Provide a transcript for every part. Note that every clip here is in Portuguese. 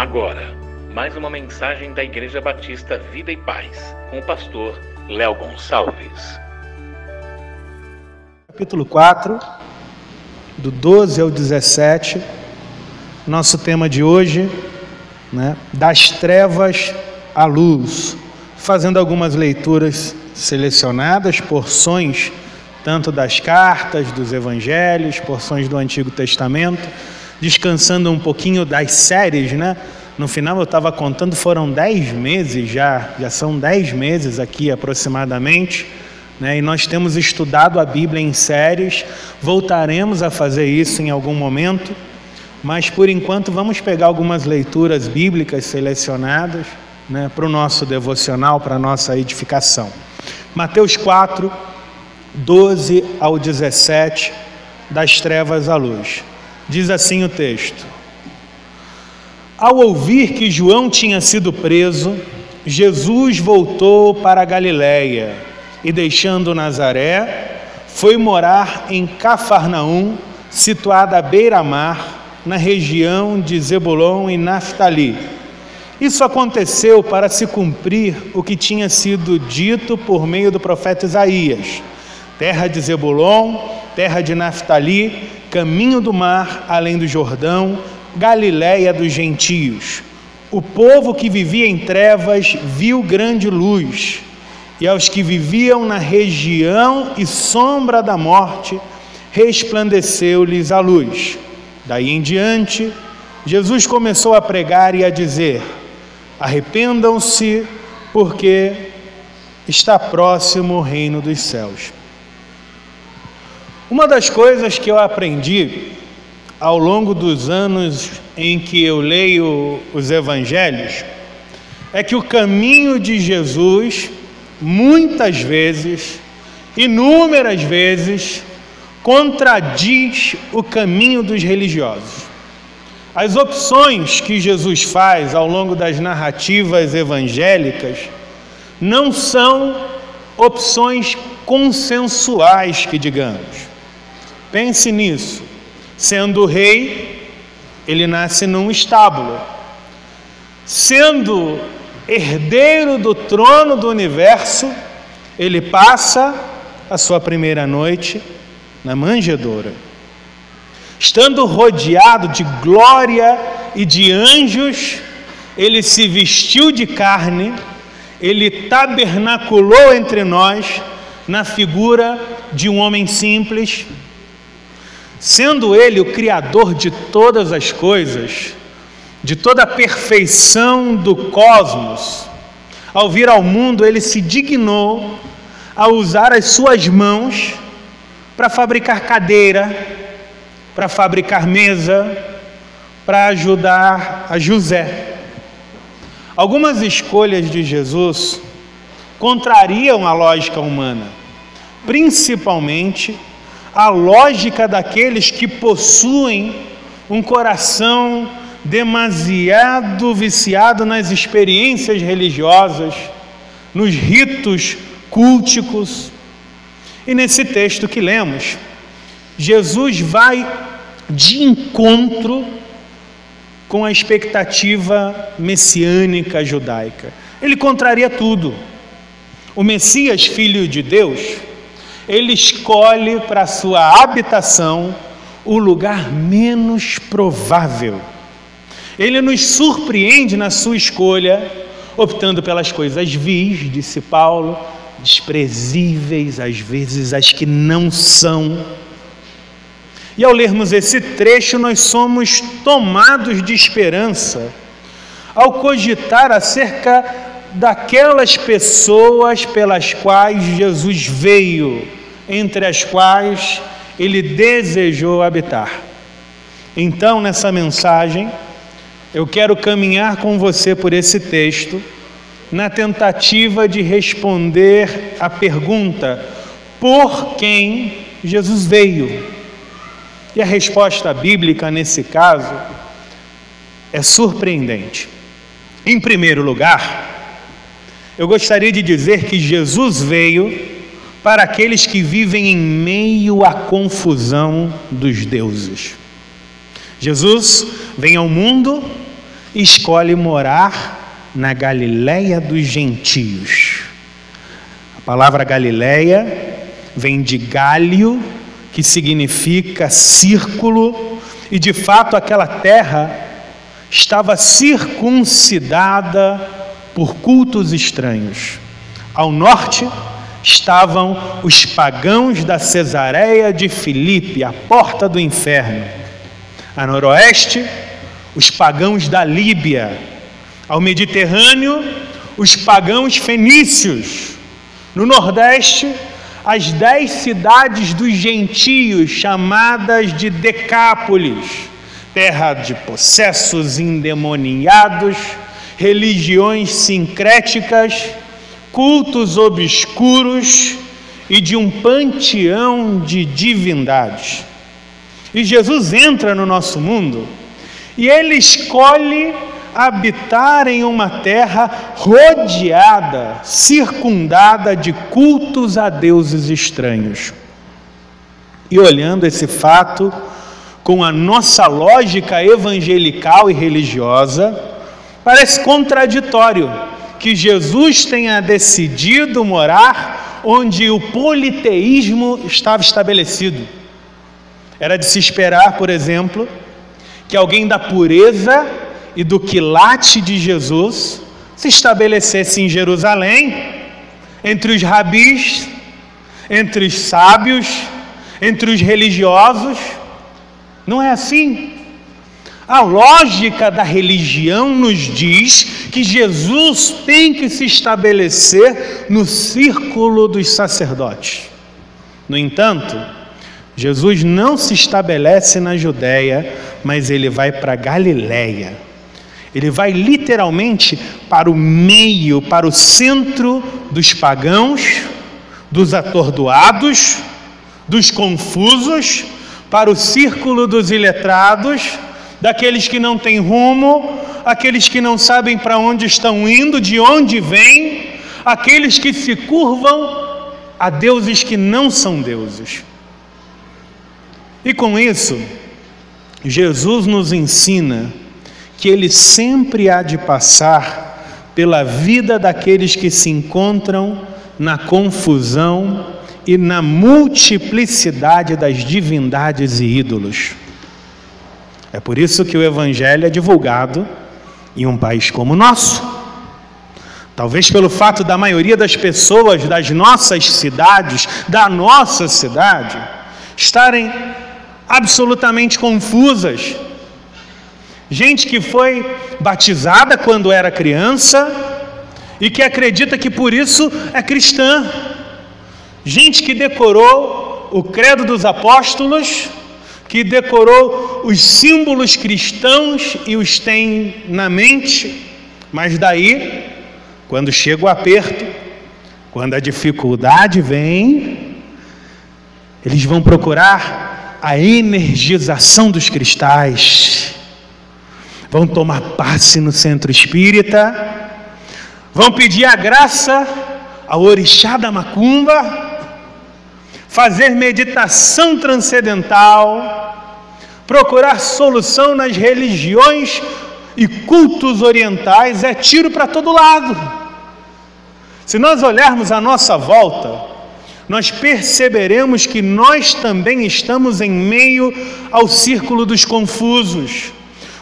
Agora, mais uma mensagem da Igreja Batista Vida e Paz, com o pastor Léo Gonçalves. Capítulo 4, do 12 ao 17, nosso tema de hoje, né, das trevas à luz, fazendo algumas leituras selecionadas, porções tanto das cartas, dos evangelhos, porções do Antigo Testamento, descansando um pouquinho das séries, né? No final eu estava contando, foram dez meses já, já são dez meses aqui aproximadamente, né? e nós temos estudado a Bíblia em séries, voltaremos a fazer isso em algum momento, mas por enquanto vamos pegar algumas leituras bíblicas selecionadas né, para o nosso devocional, para a nossa edificação. Mateus 4, 12 ao 17, das trevas à luz. Diz assim o texto. Ao ouvir que João tinha sido preso, Jesus voltou para a Galiléia e, deixando Nazaré, foi morar em Cafarnaum, situada à beira-mar, na região de Zebulon e Naftali. Isso aconteceu para se cumprir o que tinha sido dito por meio do profeta Isaías: terra de Zebulon, terra de Naftali, caminho do mar, além do Jordão, Galiléia dos gentios. O povo que vivia em trevas viu grande luz, e aos que viviam na região e sombra da morte, resplandeceu-lhes a luz. Daí em diante, Jesus começou a pregar e a dizer: Arrependam-se, porque está próximo o reino dos céus. Uma das coisas que eu aprendi ao longo dos anos em que eu leio os evangelhos, é que o caminho de Jesus, muitas vezes, inúmeras vezes, contradiz o caminho dos religiosos. As opções que Jesus faz ao longo das narrativas evangélicas não são opções consensuais, que digamos. Pense nisso. Sendo rei, ele nasce num estábulo. Sendo herdeiro do trono do universo, ele passa a sua primeira noite na manjedoura. Estando rodeado de glória e de anjos, ele se vestiu de carne, ele tabernaculou entre nós na figura de um homem simples, Sendo Ele o Criador de todas as coisas, de toda a perfeição do cosmos, ao vir ao mundo, Ele se dignou a usar as suas mãos para fabricar cadeira, para fabricar mesa, para ajudar a José. Algumas escolhas de Jesus contrariam a lógica humana, principalmente a lógica daqueles que possuem um coração demasiado viciado nas experiências religiosas, nos ritos culticos. E nesse texto que lemos, Jesus vai de encontro com a expectativa messiânica judaica. Ele contraria tudo. O Messias, filho de Deus, ele escolhe para sua habitação o lugar menos provável. Ele nos surpreende na sua escolha, optando pelas coisas vis, disse Paulo, desprezíveis, às vezes as que não são. E ao lermos esse trecho, nós somos tomados de esperança ao cogitar acerca daquelas pessoas pelas quais Jesus veio entre as quais ele desejou habitar. Então, nessa mensagem, eu quero caminhar com você por esse texto, na tentativa de responder a pergunta: por quem Jesus veio? E a resposta bíblica nesse caso é surpreendente. Em primeiro lugar, eu gostaria de dizer que Jesus veio para aqueles que vivem em meio à confusão dos deuses. Jesus vem ao mundo e escolhe morar na Galiléia dos gentios. A palavra Galiléia vem de Gálio, que significa círculo, e de fato aquela terra estava circuncidada por cultos estranhos. Ao norte estavam os pagãos da Cesareia de Filipe, a porta do inferno. A noroeste, os pagãos da Líbia. Ao Mediterrâneo, os pagãos fenícios. No nordeste, as dez cidades dos gentios, chamadas de Decápolis, terra de possessos endemoniados, religiões sincréticas, cultos obscuros e de um panteão de divindades. E Jesus entra no nosso mundo e ele escolhe habitar em uma terra rodeada, circundada de cultos a deuses estranhos. E olhando esse fato com a nossa lógica evangelical e religiosa, parece contraditório que Jesus tenha decidido morar onde o politeísmo estava estabelecido. Era de se esperar, por exemplo, que alguém da pureza e do quilate de Jesus se estabelecesse em Jerusalém, entre os rabis, entre os sábios, entre os religiosos. Não é assim. A lógica da religião nos diz que Jesus tem que se estabelecer no círculo dos sacerdotes. No entanto, Jesus não se estabelece na Judéia, mas ele vai para Galiléia. Ele vai literalmente para o meio, para o centro dos pagãos, dos atordoados, dos confusos, para o círculo dos iletrados, daqueles que não têm rumo, aqueles que não sabem para onde estão indo, de onde vêm, aqueles que se curvam a deuses que não são deuses. E com isso, Jesus nos ensina que ele sempre há de passar pela vida daqueles que se encontram na confusão e na multiplicidade das divindades e ídolos. É por isso que o Evangelho é divulgado em um país como o nosso. Talvez pelo fato da maioria das pessoas das nossas cidades, da nossa cidade, estarem absolutamente confusas Gente que foi batizada quando era criança e que acredita que por isso é cristã. Gente que decorou o credo dos apóstolos, que decorou os símbolos cristãos e os tem na mente, mas daí, quando chega o aperto, quando a dificuldade vem, eles vão procurar a energização dos cristais. Vão tomar passe no centro espírita, vão pedir a graça ao orixá da macumba, fazer meditação transcendental, procurar solução nas religiões e cultos orientais, é tiro para todo lado. Se nós olharmos à nossa volta, nós perceberemos que nós também estamos em meio ao círculo dos confusos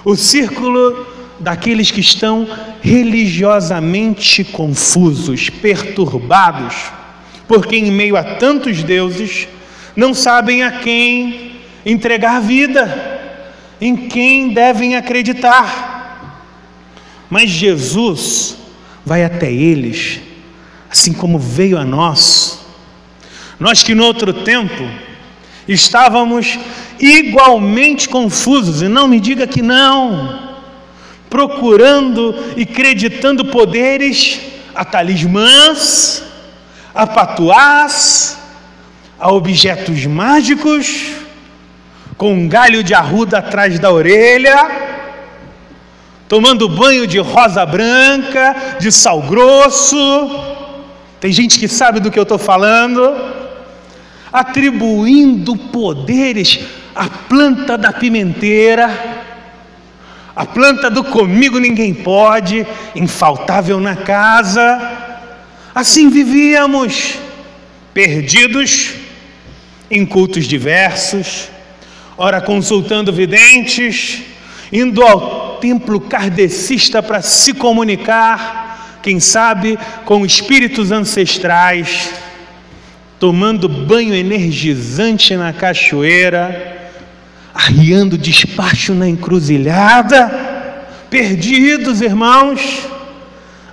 o círculo daqueles que estão religiosamente confusos, perturbados, porque em meio a tantos deuses não sabem a quem entregar vida, em quem devem acreditar. Mas Jesus vai até eles, assim como veio a nós. Nós que no outro tempo estávamos igualmente confusos, e não me diga que não, procurando e acreditando poderes a talismãs, a patuás, a objetos mágicos, com um galho de arruda atrás da orelha, tomando banho de rosa branca, de sal grosso. Tem gente que sabe do que eu estou falando, atribuindo poderes a planta da pimenteira, A planta do comigo ninguém pode, infaltável na casa. Assim vivíamos, perdidos em cultos diversos, ora consultando videntes, indo ao templo kardecista para se comunicar, quem sabe com espíritos ancestrais, tomando banho energizante na cachoeira arriando despacho na encruzilhada, perdidos, irmãos,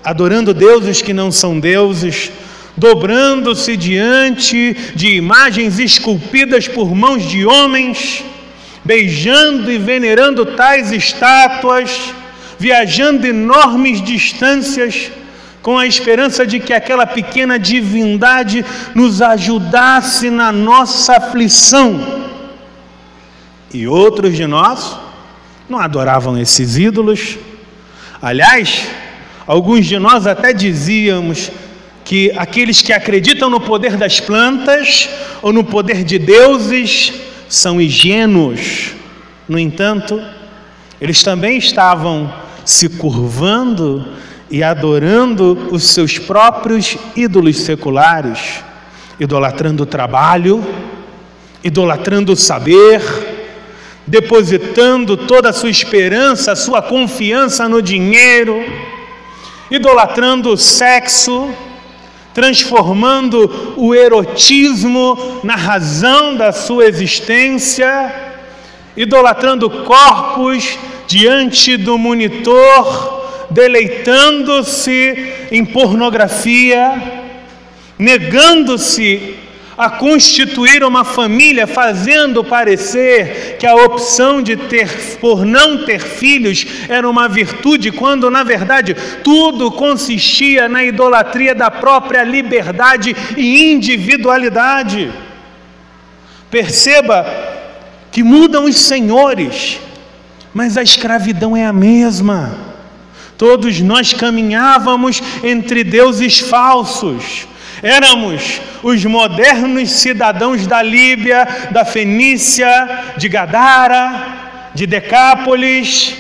adorando deuses que não são deuses, dobrando-se diante de imagens esculpidas por mãos de homens, beijando e venerando tais estátuas, viajando enormes distâncias, com a esperança de que aquela pequena divindade nos ajudasse na nossa aflição e outros de nós não adoravam esses ídolos. Aliás, alguns de nós até dizíamos que aqueles que acreditam no poder das plantas ou no poder de deuses são ingênuos. No entanto, eles também estavam se curvando e adorando os seus próprios ídolos seculares, idolatrando o trabalho, idolatrando o saber, depositando toda a sua esperança, a sua confiança no dinheiro, idolatrando o sexo, transformando o erotismo na razão da sua existência, idolatrando corpos diante do monitor, deleitando-se em pornografia, negando-se a constituir uma família, fazendo parecer que a opção de ter por não ter filhos era uma virtude, quando na verdade tudo consistia na idolatria da própria liberdade e individualidade. Perceba que mudam os senhores, mas a escravidão é a mesma. Todos nós caminhávamos entre deuses falsos Éramos os modernos cidadãos da Líbia, da Fenícia, de Gadara, de Decápolis,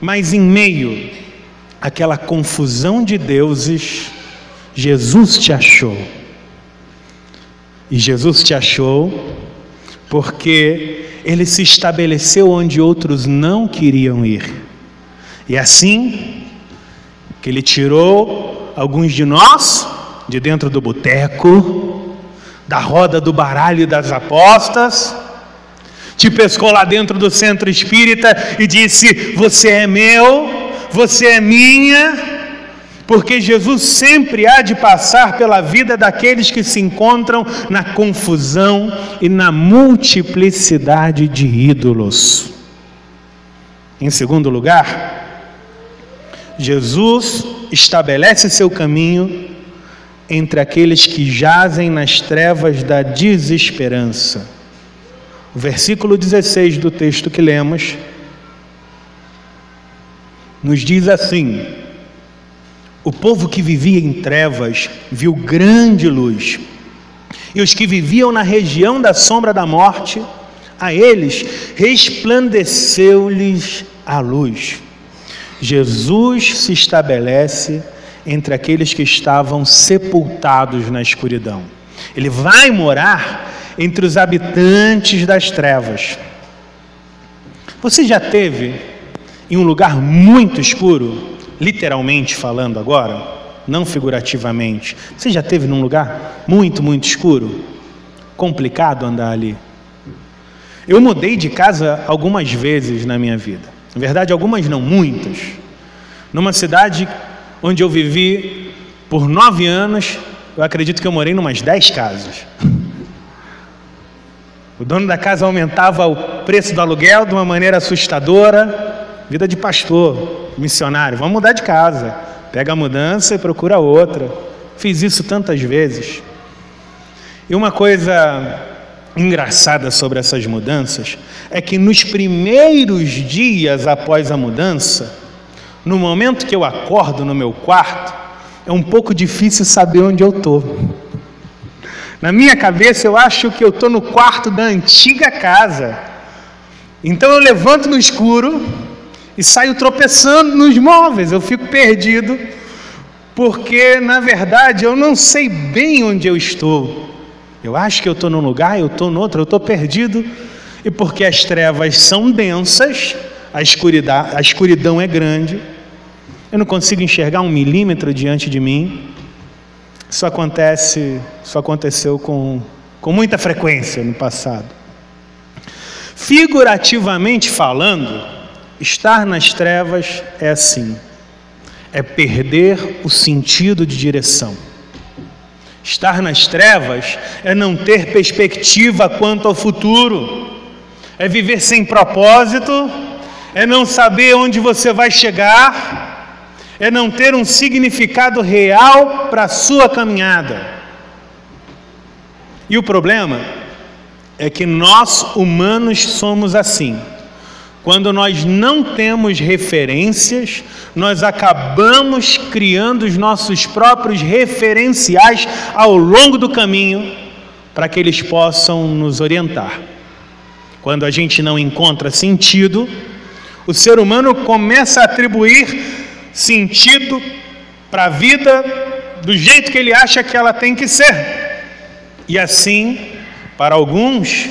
mas em meio àquela confusão de deuses, Jesus te achou. E Jesus te achou porque ele se estabeleceu onde outros não queriam ir. E assim que ele tirou alguns de nós de dentro do boteco, da roda do baralho e das apostas, te pescou lá dentro do centro espírita e disse: Você é meu, você é minha, porque Jesus sempre há de passar pela vida daqueles que se encontram na confusão e na multiplicidade de ídolos. Em segundo lugar, Jesus estabelece seu caminho entre aqueles que jazem nas trevas da desesperança. O versículo 16 do texto que lemos nos diz assim: O povo que vivia em trevas viu grande luz, e os que viviam na região da sombra da morte, a eles resplandeceu-lhes a luz. Jesus se estabelece entre aqueles que estavam sepultados na escuridão. Ele vai morar entre os habitantes das trevas. Você já teve em um lugar muito escuro, literalmente falando agora, não figurativamente. Você já teve num lugar muito, muito escuro? Complicado andar ali. Eu mudei de casa algumas vezes na minha vida. Na verdade, algumas não, muitas. Numa cidade onde eu vivi por nove anos, eu acredito que eu morei em umas dez casas. O dono da casa aumentava o preço do aluguel de uma maneira assustadora. Vida de pastor, missionário, vamos mudar de casa. Pega a mudança e procura outra. Fiz isso tantas vezes. E uma coisa engraçada sobre essas mudanças é que nos primeiros dias após a mudança, no momento que eu acordo no meu quarto, é um pouco difícil saber onde eu estou. Na minha cabeça, eu acho que eu estou no quarto da antiga casa. Então eu levanto no escuro e saio tropeçando nos móveis, eu fico perdido, porque na verdade eu não sei bem onde eu estou. Eu acho que eu estou num lugar, eu estou no outro, eu estou perdido, e porque as trevas são densas, a escuridão, a escuridão é grande, eu não consigo enxergar um milímetro diante de mim. Isso acontece, isso aconteceu com, com muita frequência no passado. Figurativamente falando, estar nas trevas é assim: é perder o sentido de direção. Estar nas trevas é não ter perspectiva quanto ao futuro, é viver sem propósito, é não saber onde você vai chegar, é não ter um significado real para a sua caminhada. E o problema é que nós humanos somos assim. Quando nós não temos referências, nós acabamos criando os nossos próprios referenciais ao longo do caminho para que eles possam nos orientar. Quando a gente não encontra sentido, o ser humano começa a atribuir sentido para a vida do jeito que ele acha que ela tem que ser. E assim, para alguns,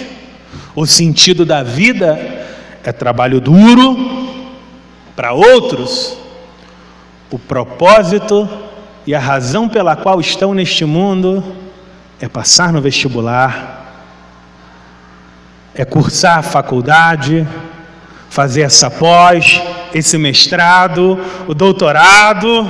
o sentido da vida é trabalho duro, para outros, o propósito e a razão pela qual estão neste mundo é passar no vestibular, é cursar a faculdade, fazer essa pós, esse mestrado, o doutorado.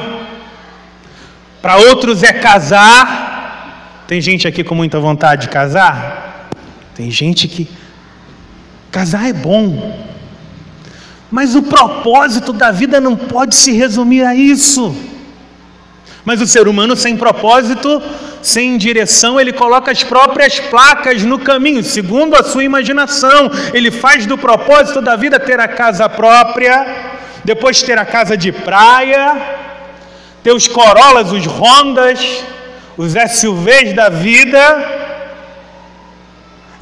Para outros é casar. Tem gente aqui com muita vontade de casar? Tem gente que Casar é bom, mas o propósito da vida não pode se resumir a isso. Mas o ser humano sem propósito, sem direção, ele coloca as próprias placas no caminho, segundo a sua imaginação. Ele faz do propósito da vida ter a casa própria, depois ter a casa de praia, ter os Corollas, os Hondas, os SUVs da vida,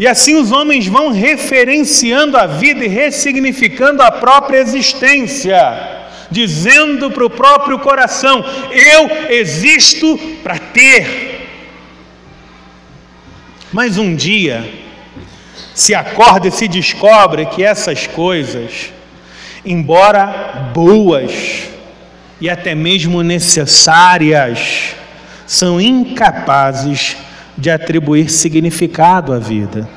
e assim os homens vão referenciando a vida e ressignificando a própria existência, dizendo para o próprio coração: Eu existo para ter. Mas um dia, se acorda e se descobre que essas coisas, embora boas e até mesmo necessárias, são incapazes de atribuir significado à vida.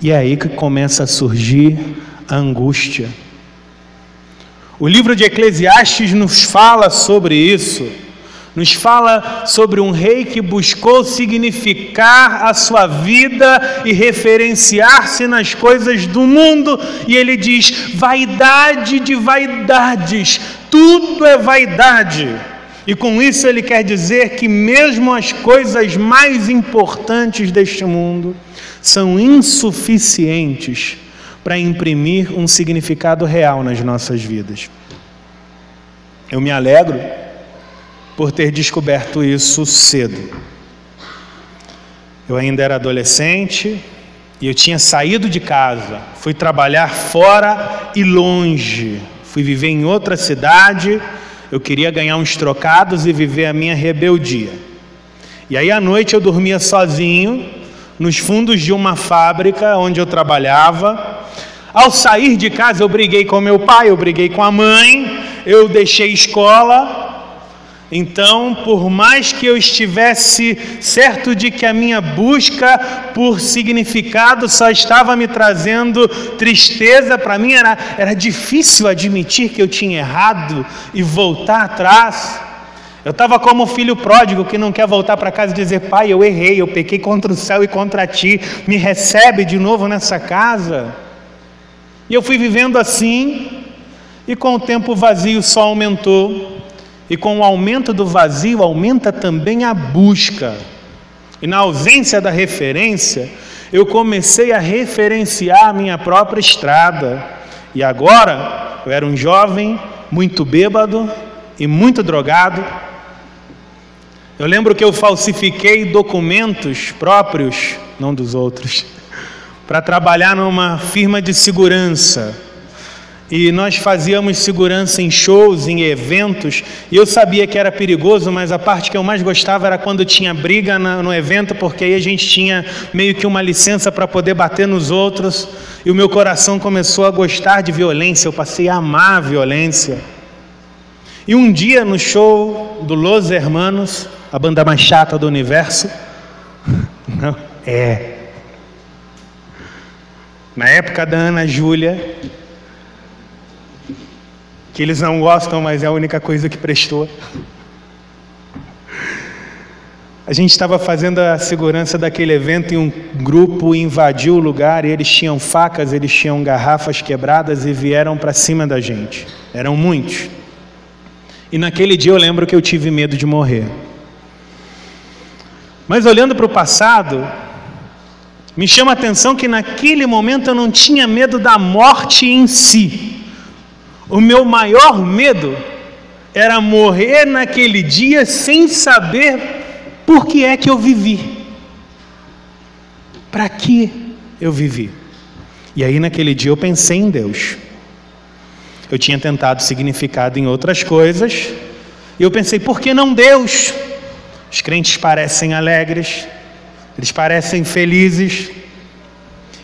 E é aí que começa a surgir a angústia. O livro de Eclesiastes nos fala sobre isso, nos fala sobre um rei que buscou significar a sua vida e referenciar-se nas coisas do mundo, e ele diz: vaidade de vaidades, tudo é vaidade. E com isso ele quer dizer que, mesmo as coisas mais importantes deste mundo são insuficientes para imprimir um significado real nas nossas vidas. Eu me alegro por ter descoberto isso cedo. Eu ainda era adolescente e eu tinha saído de casa, fui trabalhar fora e longe, fui viver em outra cidade eu queria ganhar uns trocados e viver a minha rebeldia. E aí à noite eu dormia sozinho, nos fundos de uma fábrica onde eu trabalhava. Ao sair de casa eu briguei com meu pai, eu briguei com a mãe, eu deixei escola, então, por mais que eu estivesse certo de que a minha busca por significado só estava me trazendo tristeza, para mim era, era difícil admitir que eu tinha errado e voltar atrás. Eu estava como o filho pródigo que não quer voltar para casa e dizer: Pai, eu errei, eu pequei contra o céu e contra ti, me recebe de novo nessa casa. E eu fui vivendo assim, e com o tempo vazio só aumentou. E com o aumento do vazio, aumenta também a busca. E na ausência da referência, eu comecei a referenciar minha própria estrada. E agora, eu era um jovem muito bêbado e muito drogado. Eu lembro que eu falsifiquei documentos próprios, não dos outros, para trabalhar numa firma de segurança. e nós fazíamos segurança em shows, em eventos, e eu sabia que era perigoso, mas a parte que eu mais gostava era quando tinha briga no evento, porque aí a gente tinha meio que uma licença para poder bater nos outros, e o meu coração começou a gostar de violência, eu passei a amar a violência. E um dia no show do Los Hermanos, a banda mais chata do universo, não, é. Na época da Ana Júlia, que eles não gostam, mas é a única coisa que prestou. A gente estava fazendo a segurança daquele evento e um grupo invadiu o lugar e eles tinham facas, eles tinham garrafas quebradas e vieram para cima da gente. Eram muitos. E naquele dia eu lembro que eu tive medo de morrer. Mas olhando para o passado, me chama a atenção que naquele momento eu não tinha medo da morte em si. O meu maior medo era morrer naquele dia sem saber por que é que eu vivi. Para que eu vivi? E aí naquele dia eu pensei em Deus. Eu tinha tentado significado em outras coisas, e eu pensei, por que não Deus? Os crentes parecem alegres, eles parecem felizes.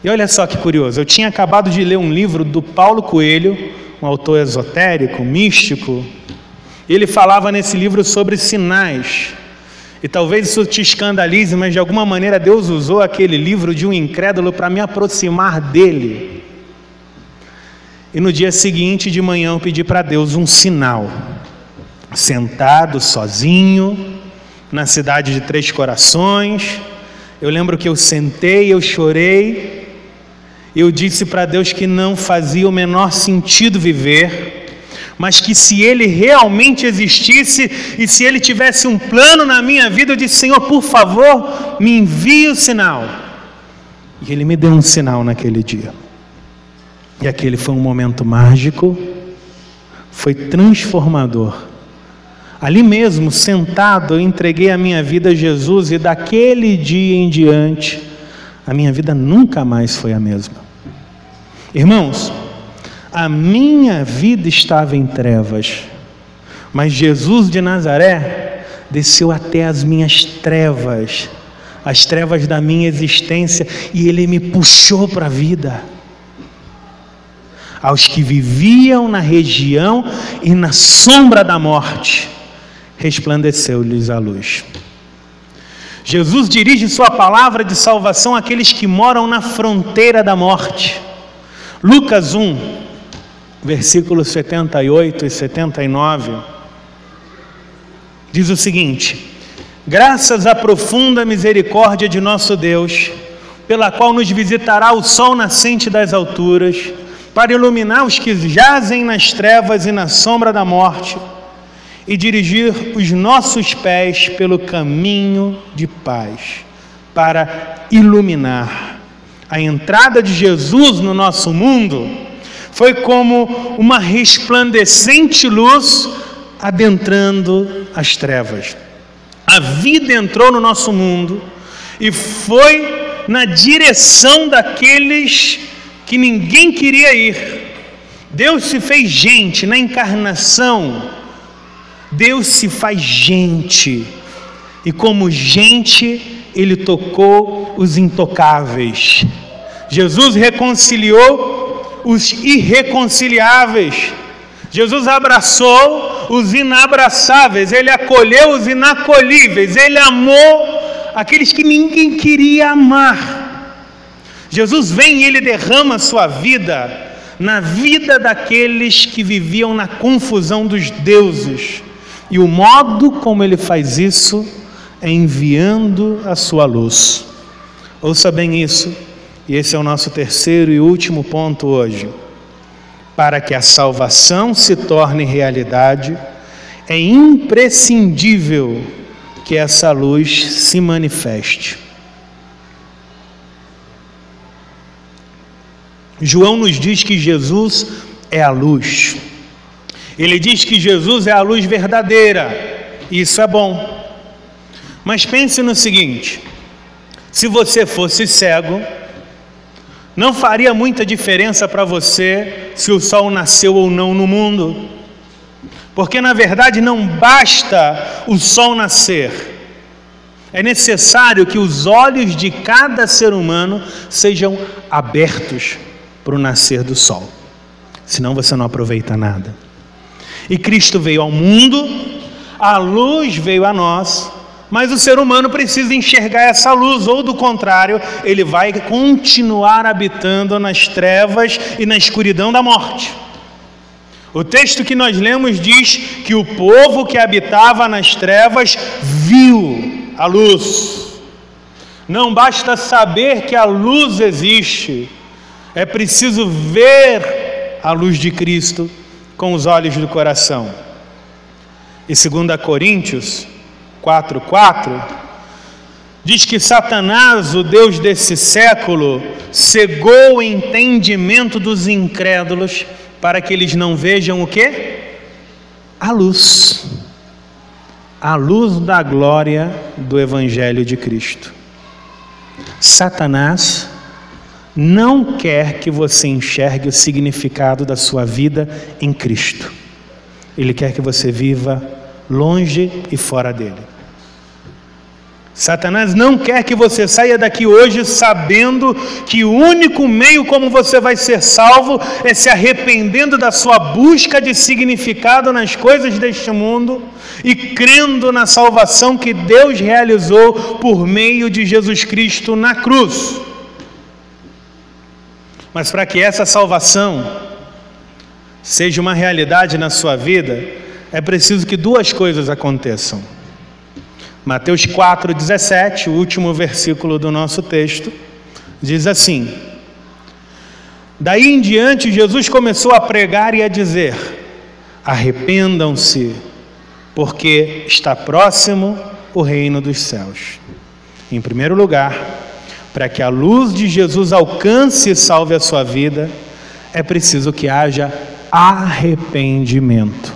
E olha só que curioso, eu tinha acabado de ler um livro do Paulo Coelho, um autor esotérico, místico, ele falava nesse livro sobre sinais. E talvez isso te escandalize, mas de alguma maneira Deus usou aquele livro de um incrédulo para me aproximar dele. E no dia seguinte de manhã eu pedi para Deus um sinal. Sentado, sozinho, na cidade de Três Corações. Eu lembro que eu sentei, eu chorei, eu disse para Deus que não fazia o menor sentido viver, mas que se Ele realmente existisse e se Ele tivesse um plano na minha vida, eu disse: Senhor, por favor, me envie o sinal. E Ele me deu um sinal naquele dia. E aquele foi um momento mágico, foi transformador. Ali mesmo, sentado, eu entreguei a minha vida a Jesus e daquele dia em diante, a minha vida nunca mais foi a mesma. Irmãos, a minha vida estava em trevas, mas Jesus de Nazaré desceu até as minhas trevas, as trevas da minha existência, e ele me puxou para a vida. Aos que viviam na região e na sombra da morte, resplandeceu-lhes a luz. Jesus dirige sua palavra de salvação àqueles que moram na fronteira da morte. Lucas 1, versículos 78 e 79, diz o seguinte: Graças à profunda misericórdia de nosso Deus, pela qual nos visitará o sol nascente das alturas, para iluminar os que jazem nas trevas e na sombra da morte, e dirigir os nossos pés pelo caminho de paz, para iluminar a entrada de Jesus no nosso mundo foi como uma resplandecente luz adentrando as trevas. A vida entrou no nosso mundo e foi na direção daqueles que ninguém queria ir. Deus se fez gente na encarnação. Deus se faz gente. E como gente, ele tocou os intocáveis. Jesus reconciliou os irreconciliáveis. Jesus abraçou os inabraçáveis, ele acolheu os inacolhíveis, ele amou aqueles que ninguém queria amar. Jesus vem e ele derrama sua vida na vida daqueles que viviam na confusão dos deuses. E o modo como ele faz isso é enviando a sua luz. Ouça bem isso, e esse é o nosso terceiro e último ponto hoje. Para que a salvação se torne realidade, é imprescindível que essa luz se manifeste. João nos diz que Jesus é a luz. Ele diz que Jesus é a luz verdadeira. Isso é bom. Mas pense no seguinte: se você fosse cego, Não faria muita diferença para você se o sol nasceu ou não no mundo. Porque na verdade não basta o sol nascer. É necessário que os olhos de cada ser humano sejam abertos para o nascer do sol. Senão você não aproveita nada. E Cristo veio ao mundo, a luz veio a nós, mas o ser humano precisa enxergar essa luz, ou do contrário, ele vai continuar habitando nas trevas e na escuridão da morte. O texto que nós lemos diz que o povo que habitava nas trevas viu a luz. Não basta saber que a luz existe, é preciso ver a luz de Cristo com os olhos do coração. E 2 Coríntios 4:4 diz que Satanás, o Deus desse século, cegou o entendimento dos incrédulos para que eles não vejam o que? A luz. A luz da glória do evangelho de Cristo. Satanás não quer que você enxergue o significado da sua vida em Cristo. Ele quer que você viva longe e fora dele. Satanás não quer que você saia daqui hoje sabendo que o único meio como você vai ser salvo é se arrependendo da sua busca de significado nas coisas deste mundo e crendo na salvação que Deus realizou por meio de Jesus Cristo na cruz. Mas para que essa salvação seja uma realidade na sua vida, é preciso que duas coisas aconteçam. Mateus 4,17, o último versículo do nosso texto, diz assim: Daí em diante, Jesus começou a pregar e a dizer: Arrependam-se, porque está próximo o reino dos céus. Em primeiro lugar, para que a luz de Jesus alcance e salve a sua vida, é preciso que haja arrependimento.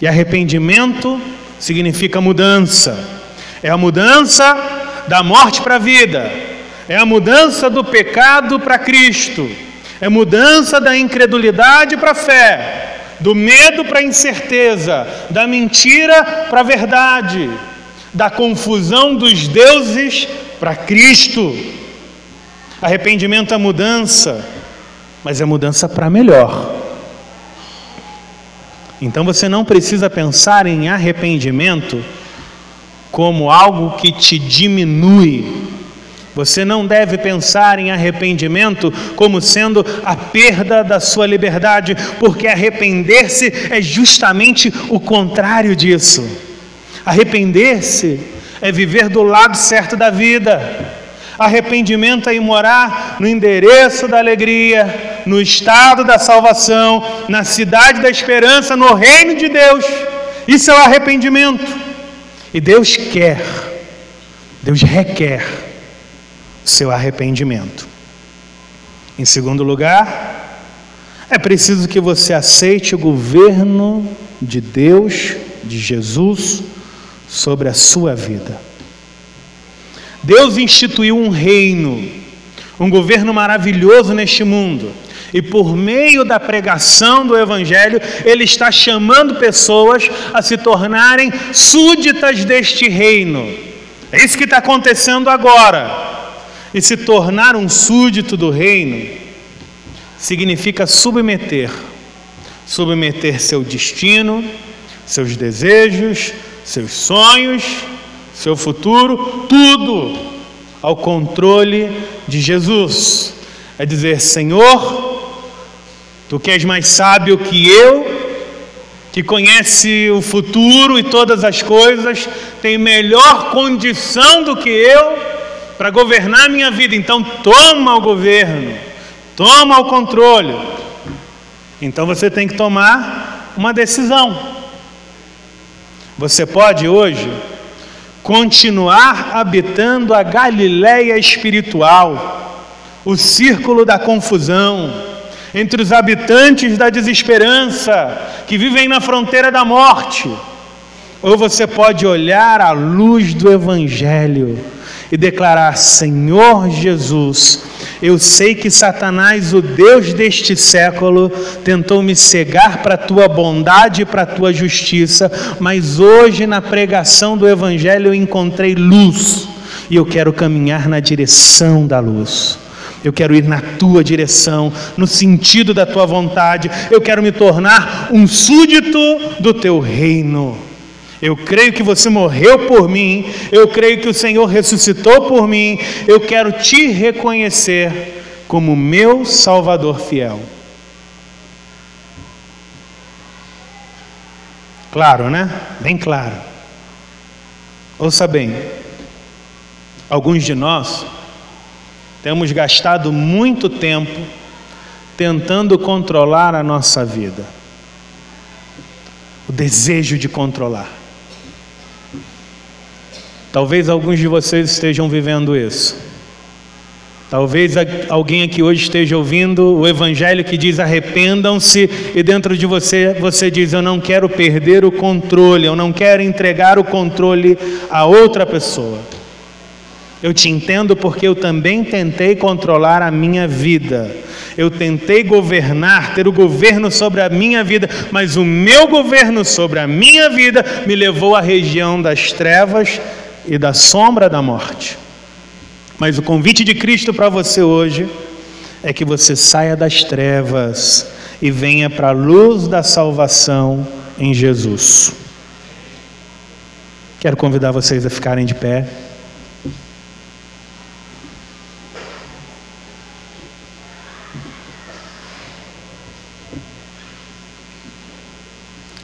E arrependimento significa mudança. É a mudança da morte para a vida. É a mudança do pecado para Cristo. É mudança da incredulidade para a fé, do medo para a incerteza, da mentira para a verdade, da confusão dos deuses para Cristo. Arrependimento é mudança, mas é mudança para melhor. Então você não precisa pensar em arrependimento como algo que te diminui. Você não deve pensar em arrependimento como sendo a perda da sua liberdade, porque arrepender-se é justamente o contrário disso. Arrepender-se é viver do lado certo da vida. Arrependimento é ir morar no endereço da alegria, no estado da salvação, na cidade da esperança, no reino de Deus. Isso é o arrependimento. E Deus quer, Deus requer seu arrependimento. Em segundo lugar, é preciso que você aceite o governo de Deus, de Jesus, sobre a sua vida. Deus instituiu um reino, um governo maravilhoso neste mundo. E por meio da pregação do Evangelho, Ele está chamando pessoas a se tornarem súditas deste reino. É isso que está acontecendo agora. E se tornar um súdito do reino significa submeter submeter seu destino, seus desejos, seus sonhos seu futuro, tudo ao controle de Jesus. É dizer, Senhor, tu que és mais sábio que eu, que conhece o futuro e todas as coisas, tem melhor condição do que eu para governar minha vida. Então, toma o governo, toma o controle. Então você tem que tomar uma decisão. Você pode hoje continuar habitando a Galiléia espiritual, o círculo da confusão, entre os habitantes da desesperança, que vivem na fronteira da morte. Ou você pode olhar a luz do Evangelho e declarar: Senhor Jesus, eu sei que Satanás, o Deus deste século, tentou me cegar para a tua bondade e para a tua justiça, mas hoje na pregação do Evangelho eu encontrei luz e eu quero caminhar na direção da luz. Eu quero ir na tua direção, no sentido da tua vontade. Eu quero me tornar um súdito do teu reino. Eu creio que você morreu por mim, eu creio que o Senhor ressuscitou por mim, eu quero te reconhecer como meu Salvador fiel. Claro, né? Bem claro. Ouça bem, alguns de nós temos gastado muito tempo tentando controlar a nossa vida, o desejo de controlar. Talvez alguns de vocês estejam vivendo isso. Talvez alguém aqui hoje esteja ouvindo o evangelho que diz arrependam-se e dentro de você você diz eu não quero perder o controle, eu não quero entregar o controle a outra pessoa. Eu te entendo porque eu também tentei controlar a minha vida. Eu tentei governar, ter o governo sobre a minha vida, mas o meu governo sobre a minha vida me levou à região das trevas e da sombra da morte. Mas o convite de Cristo para você hoje é que você saia das trevas e venha para a luz da salvação em Jesus. Quero convidar vocês a ficarem de pé.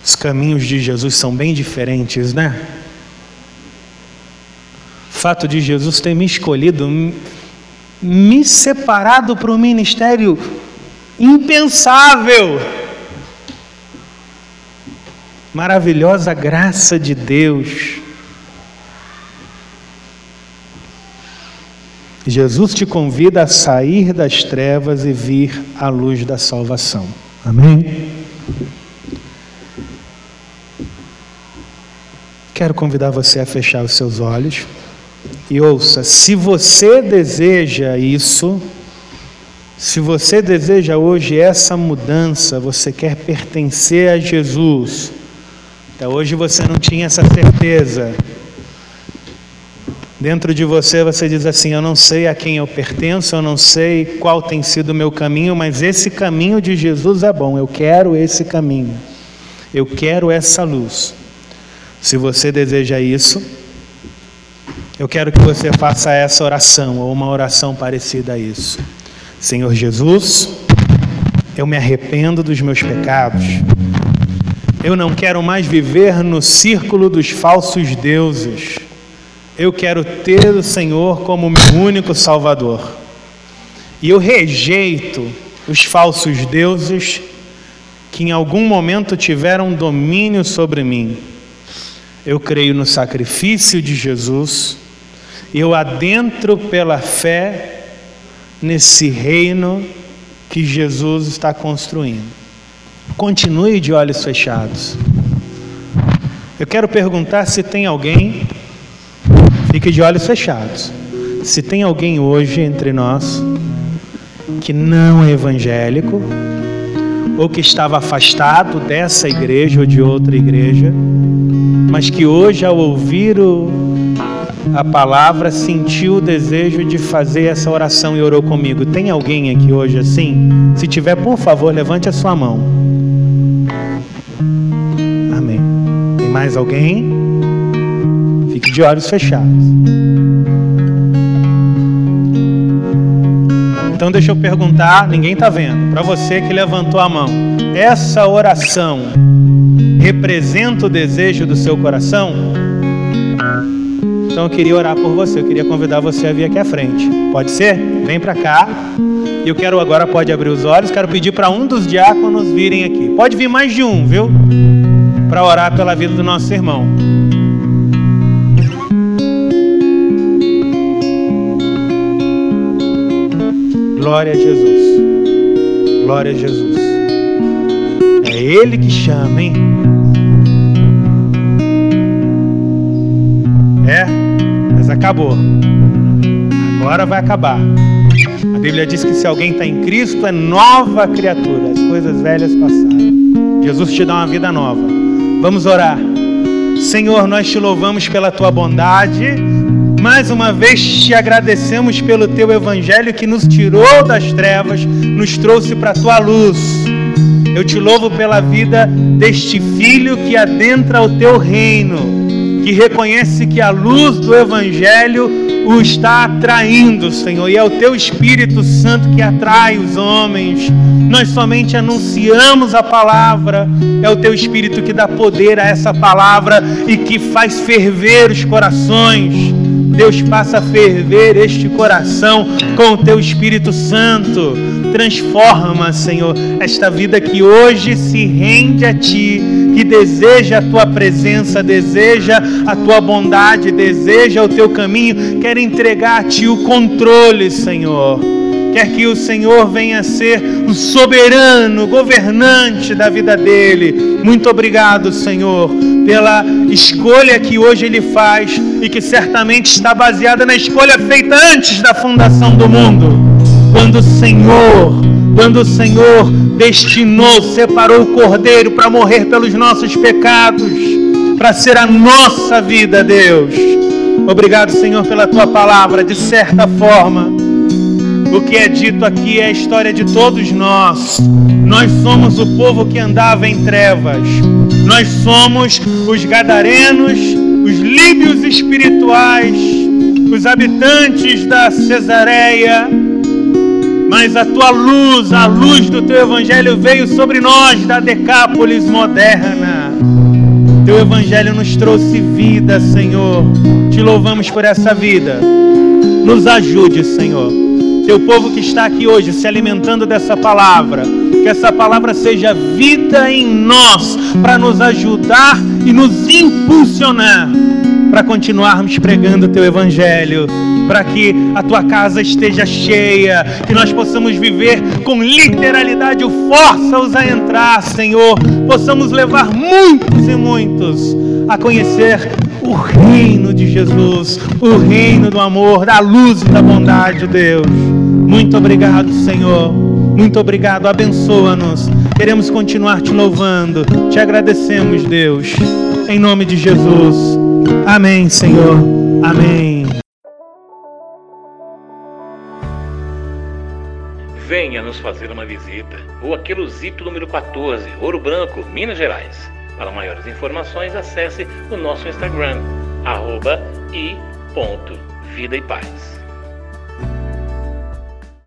Os caminhos de Jesus são bem diferentes, né? Fato de Jesus ter me escolhido, me separado para um ministério impensável. Maravilhosa graça de Deus. Jesus te convida a sair das trevas e vir à luz da salvação. Amém? Quero convidar você a fechar os seus olhos. E ouça, se você deseja isso, se você deseja hoje essa mudança, você quer pertencer a Jesus, até hoje você não tinha essa certeza. Dentro de você você diz assim: Eu não sei a quem eu pertenço, eu não sei qual tem sido o meu caminho, mas esse caminho de Jesus é bom, eu quero esse caminho, eu quero essa luz. Se você deseja isso, eu quero que você faça essa oração ou uma oração parecida a isso. Senhor Jesus, eu me arrependo dos meus pecados. Eu não quero mais viver no círculo dos falsos deuses. Eu quero ter o Senhor como meu único Salvador. E eu rejeito os falsos deuses que em algum momento tiveram domínio sobre mim. Eu creio no sacrifício de Jesus eu adentro pela fé nesse reino que Jesus está construindo. Continue de olhos fechados. Eu quero perguntar se tem alguém, fique de olhos fechados. Se tem alguém hoje entre nós que não é evangélico, ou que estava afastado dessa igreja ou de outra igreja, mas que hoje, ao ouvir o a palavra, sentiu o desejo de fazer essa oração e orou comigo. Tem alguém aqui hoje assim? Se tiver, por favor, levante a sua mão. Amém. Tem mais alguém? Fique de olhos fechados. Então deixa eu perguntar, ninguém está vendo, para você que levantou a mão. Essa oração representa o desejo do seu coração? Então eu queria orar por você, eu queria convidar você a vir aqui à frente. Pode ser? Vem para cá. E eu quero agora, pode abrir os olhos, quero pedir para um dos diáconos virem aqui. Pode vir mais de um, viu? Para orar pela vida do nosso irmão. Glória a Jesus. Glória a Jesus. É Ele que chama, hein? Mas acabou. Agora vai acabar. A Bíblia diz que se alguém está em Cristo é nova criatura. As coisas velhas passaram. Jesus te dá uma vida nova. Vamos orar. Senhor, nós te louvamos pela tua bondade. Mais uma vez te agradecemos pelo teu evangelho que nos tirou das trevas, nos trouxe para a tua luz. Eu te louvo pela vida deste filho que adentra o teu reino, que reconhece que a luz do evangelho o está atraindo, Senhor, e é o teu Espírito Santo que atrai os homens. Nós somente anunciamos a palavra, é o teu Espírito que dá poder a essa palavra e que faz ferver os corações. Deus faça ferver este coração com o teu Espírito Santo. Transforma, Senhor, esta vida que hoje se rende a ti, que deseja a tua presença, deseja a tua bondade, deseja o teu caminho, quer entregar a ti o controle, Senhor. Quer que o Senhor venha ser o soberano, governante da vida dele. Muito obrigado, Senhor, pela escolha que hoje ele faz e que certamente está baseada na escolha feita antes da fundação do mundo. Quando o Senhor, quando o Senhor destinou, separou o cordeiro para morrer pelos nossos pecados, para ser a nossa vida, Deus. Obrigado, Senhor, pela tua palavra. De certa forma, o que é dito aqui é a história de todos nós. Nós somos o povo que andava em trevas. Nós somos os gadarenos, os líbios espirituais, os habitantes da Cesareia. Mas a tua luz, a luz do teu evangelho veio sobre nós da Decápolis moderna. Teu evangelho nos trouxe vida, Senhor. Te louvamos por essa vida. Nos ajude, Senhor teu povo que está aqui hoje se alimentando dessa palavra, que essa palavra seja vida em nós, para nos ajudar e nos impulsionar para continuarmos pregando o teu evangelho, para que a tua casa esteja cheia, que nós possamos viver com literalidade força-os a entrar, Senhor, possamos levar muitos e muitos a conhecer o reino de Jesus, o reino do amor, da luz e da bondade de Deus. Muito obrigado, Senhor. Muito obrigado. Abençoa-nos. Queremos continuar te louvando. Te agradecemos, Deus. Em nome de Jesus. Amém, Senhor. Amém. Venha nos fazer uma visita. Rua Queluzito, número 14, Ouro Branco, Minas Gerais. Para maiores informações, acesse o nosso Instagram, arroba e ponto, Vida e Paz.